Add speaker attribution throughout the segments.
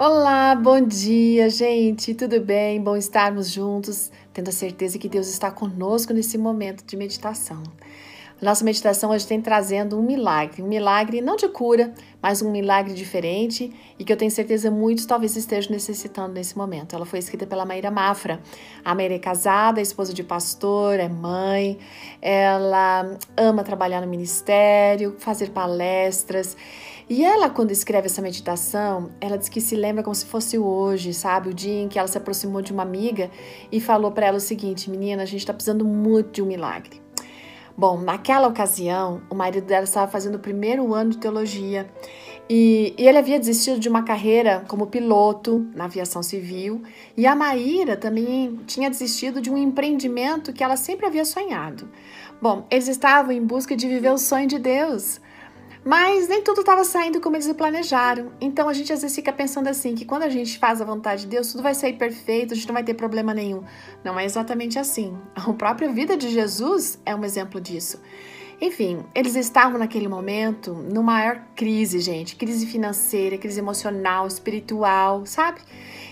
Speaker 1: Olá, bom dia, gente. Tudo bem? Bom estarmos juntos, tendo a certeza que Deus está conosco nesse momento de meditação. Nossa meditação hoje tem trazendo um milagre, um milagre não de cura, mas um milagre diferente e que eu tenho certeza muitos talvez estejam necessitando nesse momento. Ela foi escrita pela Maíra Mafra. A Maíra é casada, é esposa de pastor, é mãe, ela ama trabalhar no ministério, fazer palestras. E ela, quando escreve essa meditação, ela diz que se lembra como se fosse hoje, sabe? O dia em que ela se aproximou de uma amiga e falou para ela o seguinte: Menina, a gente está precisando muito de um milagre. Bom, naquela ocasião, o marido dela estava fazendo o primeiro ano de teologia e, e, ele havia desistido de uma carreira como piloto na aviação civil e a Maíra também tinha desistido de um empreendimento que ela sempre havia sonhado. Bom, eles estavam em busca de viver o sonho de Deus. Mas nem tudo estava saindo como eles planejaram. Então a gente às vezes fica pensando assim, que quando a gente faz a vontade de Deus, tudo vai sair perfeito, a gente não vai ter problema nenhum. Não é exatamente assim. A própria vida de Jesus é um exemplo disso. Enfim, eles estavam naquele momento numa maior crise, gente, crise financeira, crise emocional, espiritual, sabe?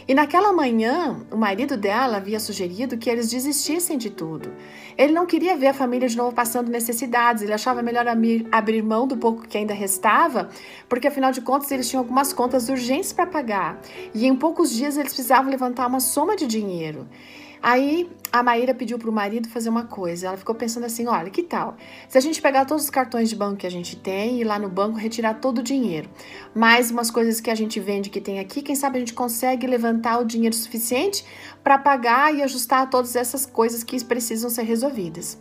Speaker 1: E naquela manhã, o marido dela havia sugerido que eles desistissem de tudo. Ele não queria ver a família de novo passando necessidades, ele achava melhor abrir mão do pouco que ainda restava, porque afinal de contas eles tinham algumas contas urgentes para pagar. E em poucos dias eles precisavam levantar uma soma de dinheiro. Aí a Maíra pediu para o marido fazer uma coisa. Ela ficou pensando assim: olha, que tal? Se a gente pegar todos os cartões de banco que a gente tem e ir lá no banco retirar todo o dinheiro, mais umas coisas que a gente vende que tem aqui, quem sabe a gente consegue levantar o dinheiro suficiente para pagar e ajustar todas essas coisas que precisam ser resolvidas.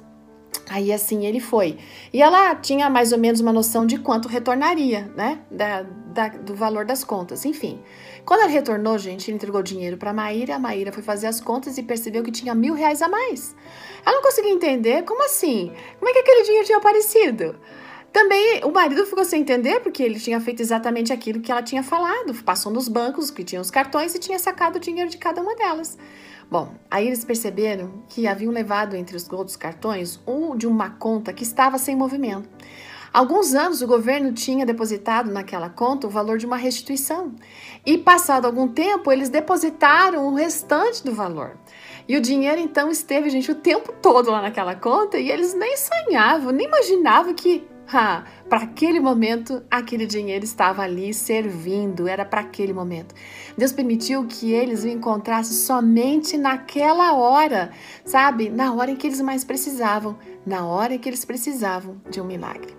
Speaker 1: Aí assim ele foi. E ela tinha mais ou menos uma noção de quanto retornaria, né? Da, da, do valor das contas, enfim. Quando ela retornou, gente, ele entregou dinheiro para Maíra. A Maíra foi fazer as contas e percebeu que tinha mil reais a mais. Ela não conseguia entender como assim? Como é que aquele dinheiro tinha aparecido? Também o marido ficou sem entender porque ele tinha feito exatamente aquilo que ela tinha falado. Passou nos bancos que tinham os cartões e tinha sacado o dinheiro de cada uma delas. Bom, aí eles perceberam que haviam levado entre os outros cartões um de uma conta que estava sem movimento. Alguns anos o governo tinha depositado naquela conta o valor de uma restituição. E passado algum tempo, eles depositaram o restante do valor. E o dinheiro então esteve, gente, o tempo todo lá naquela conta e eles nem sonhavam, nem imaginavam que ah, para aquele momento, aquele dinheiro estava ali servindo, era para aquele momento. Deus permitiu que eles o encontrassem somente naquela hora, sabe? Na hora em que eles mais precisavam, na hora em que eles precisavam de um milagre.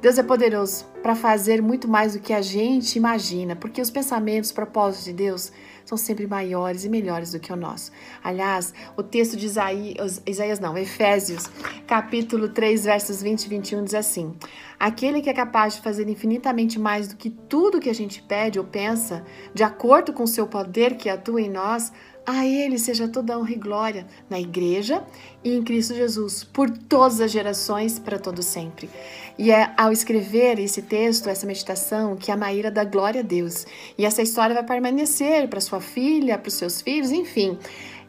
Speaker 1: Deus é poderoso para fazer muito mais do que a gente imagina, porque os pensamentos, os propósitos de Deus são sempre maiores e melhores do que o nosso. Aliás, o texto de Isaías, Isaías não, Efésios, capítulo 3, versos 20 e 21 diz assim: Aquele que é capaz de fazer infinitamente mais do que tudo que a gente pede ou pensa, de acordo com o seu poder que atua em nós, a Ele seja toda honra e glória na Igreja e em Cristo Jesus, por todas as gerações, para todo sempre. E é ao escrever esse texto, essa meditação, que a Maíra dá glória a Deus. E essa história vai permanecer para sua filha, para os seus filhos, enfim.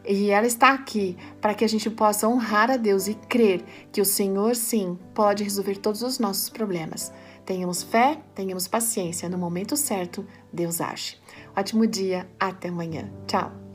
Speaker 1: E ela está aqui para que a gente possa honrar a Deus e crer que o Senhor, sim, pode resolver todos os nossos problemas. Tenhamos fé, tenhamos paciência. No momento certo, Deus age. Ótimo dia, até amanhã. Tchau.